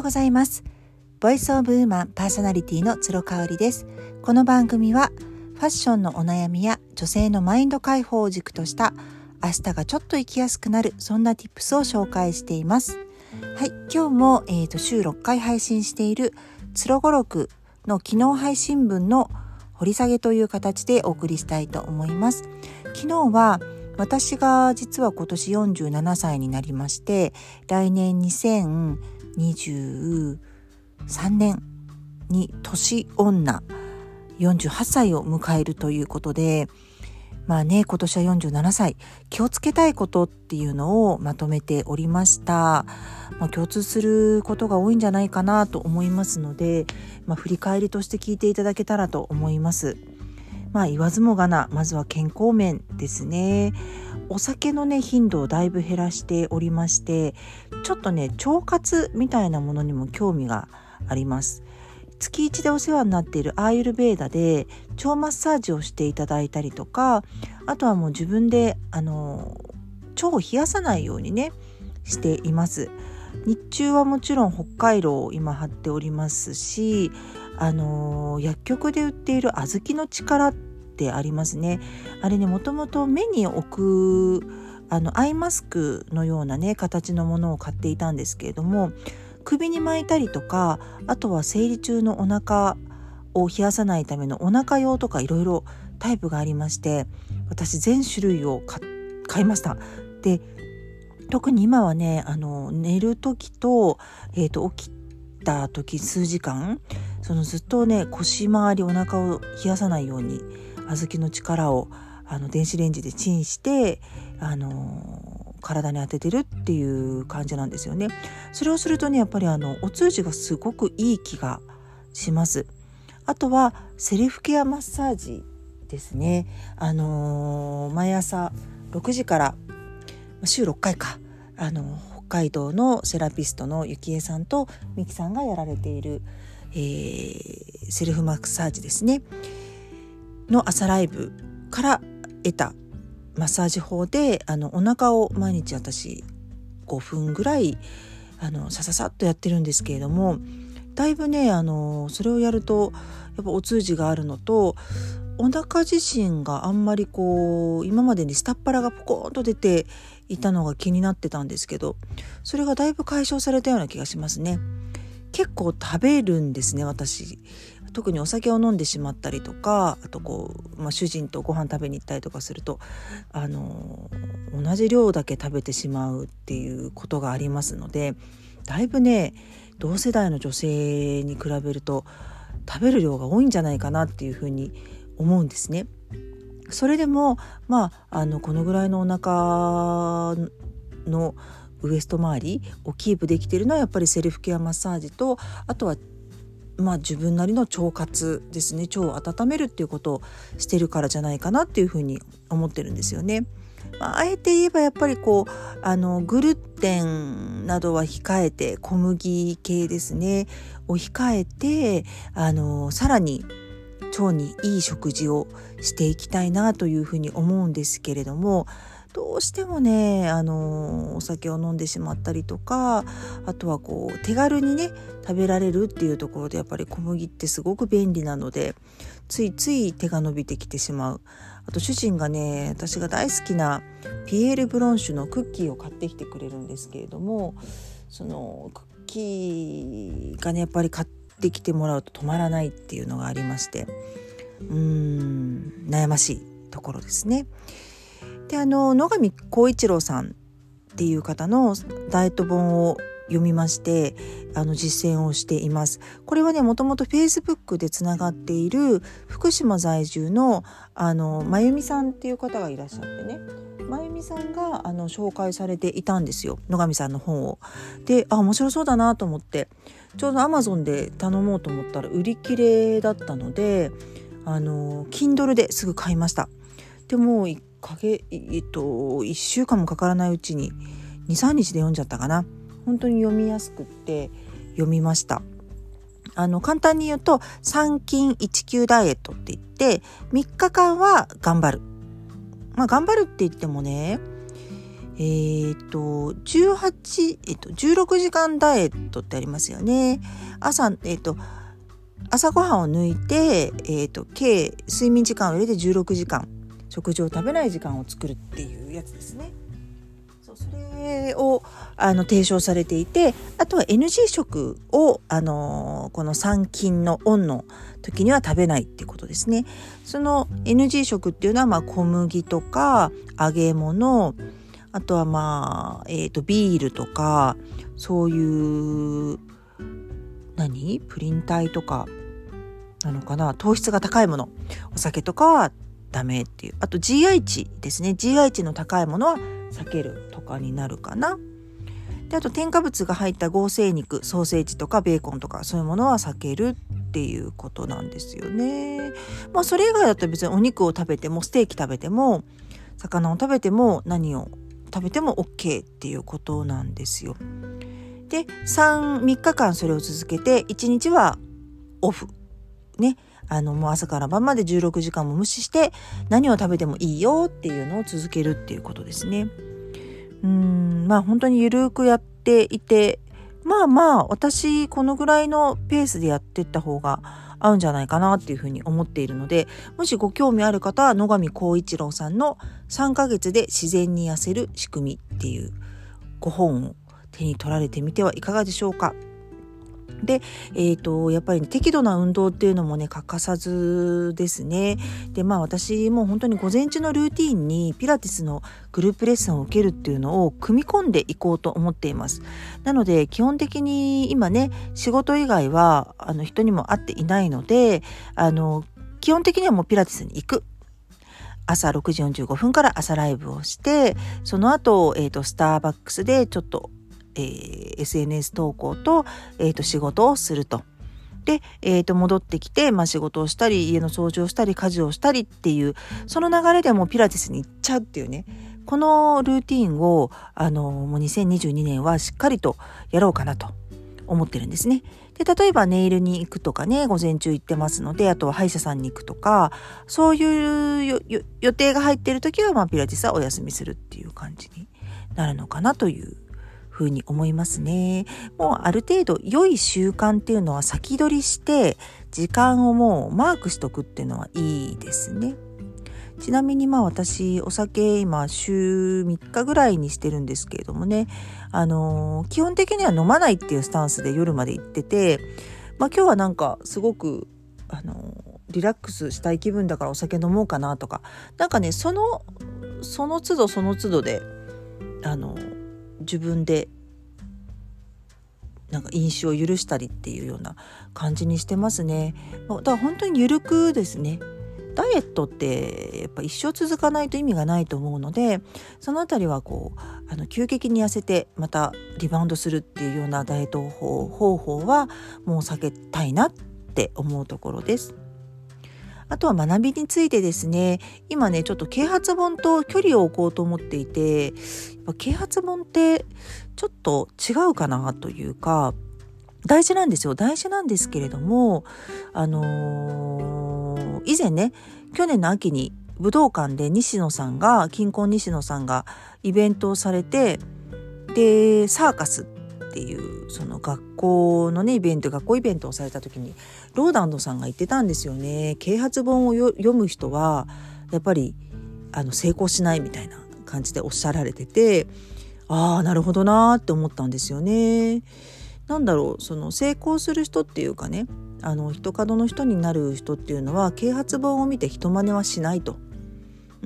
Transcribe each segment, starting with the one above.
ようございます。ボイスオブウーマンパーソナリティの鶴香織です。この番組はファッションのお悩みや女性のマインド解放を軸とした明日がちょっと生きやすくなるそんな tips を紹介しています。はい今日も、えーと、週6回配信しているつろごろくの機能配信分の掘り下げという形でお送りしたいと思います。昨日は私が実は今年47歳になりまして来年2023年に年女48歳を迎えるということでまあね今年は47歳。気をつけたいことっていうのをまとめておりました、まあ、共通することが多いんじゃないかなと思いますので、まあ、振り返りとして聞いていただけたらと思います。まあ言わずもがなまずは健康面ですね。お酒のね頻度をだいぶ減らしておりましてちょっとね腸活みたいなものにも興味があります。月1でお世話になっているアーユルベーダで腸マッサージをしていただいたりとかあとはもう自分であの腸を冷やさないようにねしています。日中はもちろん北海道を今貼っておりますしあの、薬局で売っている小豆の力ってありますね。あれねもともと目に置くあのアイマスクのようなね形のものを買っていたんですけれども首に巻いたりとかあとは生理中のお腹を冷やさないためのお腹用とかいろいろタイプがありまして私全種類を買いました。で特に今はねあの寝る時と,、えーと起きた時数時間そのずっとね腰回りお腹を冷やさないように小豆の力をあの電子レンジでチンしてあの体に当ててるっていう感じなんですよね。それをするとねやっぱりあのお通じがすごくいい気がします。あとはセルフケアマッサージですね。あのー、毎朝6時から週6回かあの北海道のセラピストのゆきえさんとみきさんがやられているえー、セルフマッサージですねの朝ライブから得たマッサージ法であのお腹を毎日私5分ぐらいあのさささっとやってるんですけれどもだいぶねあのそれをやるとやっぱお通じがあるのとお腹自身があんまりこう今までに下っ腹がポコーンと出ていたのが気になってたんですけどそれがだいぶ解消されたような気がしますね。結構食べるんですね私特にお酒を飲んでしまったりとかあとこう、まあ、主人とご飯食べに行ったりとかするとあの同じ量だけ食べてしまうっていうことがありますのでだいぶね同世代の女性に比べると食べる量が多いんじゃないかなっていうふうに思うんですね。それでもまああのこのぐらいのお腹のウエスト周りをキープできているのはやっぱりセルフケアマッサージとあとはまあ自分なりの腸活ですね腸を温めるっていうことをしてるからじゃないかなっていうふうに思ってるんですよね。まあ、あえて言えばやっぱりこうあのグルテンなどは控えて小麦系ですねを控えてあのさらに腸にいい食事をしていきたいなというふうに思うんですけれどもどうしてもねあのお酒を飲んでしまったりとかあとはこう手軽にね食べられるっていうところでやっぱり小麦ってすごく便利なのでついつい手が伸びてきてしまうあと主人がね私が大好きなピエール・ブロンシュのクッキーを買ってきてくれるんですけれどもそのクッキーがねやっぱり買ってきてもらうと止まらないっていうのがありましてうーん悩ましいところですね。であの野上浩一郎さんっていう方のダイエット本を読みましてあの実践をしています。これはねもともと Facebook でつながっている福島在住のあのまゆみさんっていう方がいらっしゃってねまゆみさんがあの紹介されていたんですよ野上さんの本を。であ面白そうだなと思ってちょうど Amazon で頼もうと思ったら売り切れだったのであの Kindle ですぐ買いました。でもかげえっと1週間もかからないうちに23日で読んじゃったかな。本当に読みやすくって読みました。あの簡単に言うと3筋1級ダイエットって言って3日間は頑張る。まあ頑張るって言ってもねええー、と18、えー、と16時間ダイエットってありますよね。朝、えー、と朝ごはんを抜いて、えー、と計睡眠時間を入れて16時間。食事を食べない時間を作るっていうやつですね。そうそれをあの提唱されていてあとは NG 食を、あの、この三金のオンの時には食べないっていうことですね。その NG 食っていうのは、まあ、小麦とか揚げ物あとはまあ、えっ、ー、とビールとかそういう何？プリン体とかなのかな？糖質が高いものお酒とかはダメっていう。あと GI 値ですね。GI 値の高いものは避けるとかになるかな。であと添加物が入った合成肉ソーセージとかベーコンとかそういうものは避けるっていうことなんですよね。まあそれ以外だと別にお肉を食べてもステーキ食べても魚を食べても何を食べても OK っていうことなんですよ。で 3, 3日間それを続けて1日はオフ。ね。あのもう朝から晩まで16時間も無視して何を食べてもいいよっていうのを続けるっていうことですね。うんまあ本当にゆるくやっていてまあまあ私このぐらいのペースでやってった方が合うんじゃないかなっていうふうに思っているのでもしご興味ある方は野上光一郎さんの3ヶ月で自然に痩せる仕組みっていうご本を手に取られてみてはいかがでしょうか。で、えーと、やっぱり、ね、適度な運動っていうのもね欠かさずですね。でまあ私も本当に午前中のルーティンにピラティスのグループレッスンを受けるっていうのを組み込んでいこうと思っています。なので基本的に今ね仕事以外はあの人にも会っていないのであの基本的にはもうピラティスに行く。朝6時45分から朝ライブをしてその後、えーとスターバックスでちょっとえー、SNS 投稿と,、えー、と仕事をすると。で、えー、と戻ってきて、まあ、仕事をしたり家の掃除をしたり家事をしたりっていうその流れでもピラティスに行っちゃうっていうねこのルーティンをあのもう2022年はしっかりとやろうかなと思ってるんですね。で例えばネイルに行くとかね午前中行ってますのであとは歯医者さんに行くとかそういう予定が入ってる時は、まあ、ピラティスはお休みするっていう感じになるのかなというふうに思いますね。もうある程度良い習慣っていうのは先取りして時間をもうマークしとくっていうのはいいですね。ちなみにまあ私お酒今週3日ぐらいにしてるんですけれどもねあのー、基本的には飲まないっていうスタンスで夜まで行っててまあ今日はなんかすごくあのー、リラックスしたい気分だからお酒飲もうかなとかなんかねそのその都度その都度であのー自分でなんか飲酒を許したりっていうような感じにしてますね。だから本当に緩くですね。ダイエットってやっぱ一生続かないと意味がないと思うのでその辺りはこうあの急激に痩せてまたリバウンドするっていうようなダイエット方法はもう避けたいなって思うところです。あとは学びについてですね今ねちょっと啓発本と距離を置こうと思っていてやっぱ啓発本ってちょっと違うかなというか大事なんですよ。大事なんですけれどもあのー、以前ね去年の秋に武道館で西野さんが金婚西野さんがイベントをされてでサーカスていうその学校のねイベント学校イベントをされた時にローダンドさんが言ってたんですよね啓発本を読む人はやっぱりあの成功しないみたいな感じでおっしゃられててああなるほどなーって思ったんですよね。なんだろうその成功する人っていうかねあの人角の人になる人っていうのは啓発本を見て人真似はしないと。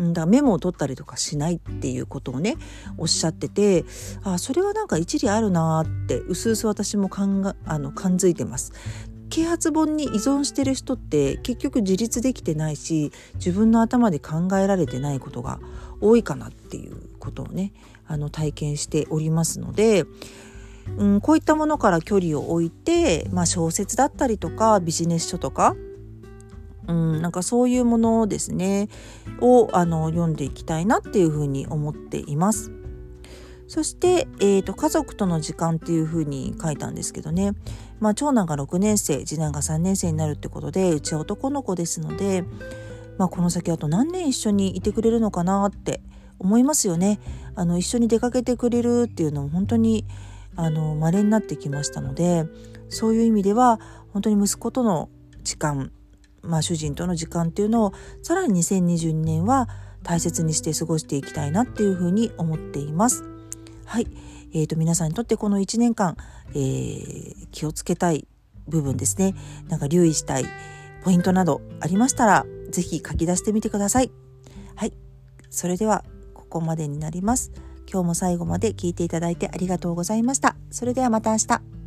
んだメモを取ったりとかしないっていうことをねおっしゃっててあそれはなんか一理あるなってうすうす私もかんがあの感づいてます。啓発本に依存してる人って結局自立できてないし自分の頭で考えられてないことが多いかなっていうことをねあの体験しておりますので、うん、こういったものから距離を置いて、まあ、小説だったりとかビジネス書とかうん、なんかそういうものですねをあの読んでいきたいなっていうふうに思っています。そして、えーと、家族との時間っていうふうに書いたんですけどね、まあ、長男が6年生次男が3年生になるってことでうちは男の子ですので、まあ、この先あと何年一緒にいてくれるのかなって思いますよね。あの一緒に出かけてくれるっていうのも本当にあの稀になってきましたのでそういう意味では本当に息子との時間、まあ、主人との時間っていうのをさらに2022年は大切にして過ごしていきたいなっていうふうに思っています。はい、えーと、皆さんにとってこの1年間、えー、気をつけたい部分ですねなんか留意したいポイントなどありましたら是非書き出してみてください。はい、それではここまでになります。今日も最後まで聞いていただいてありがとうございました。それではまた明日。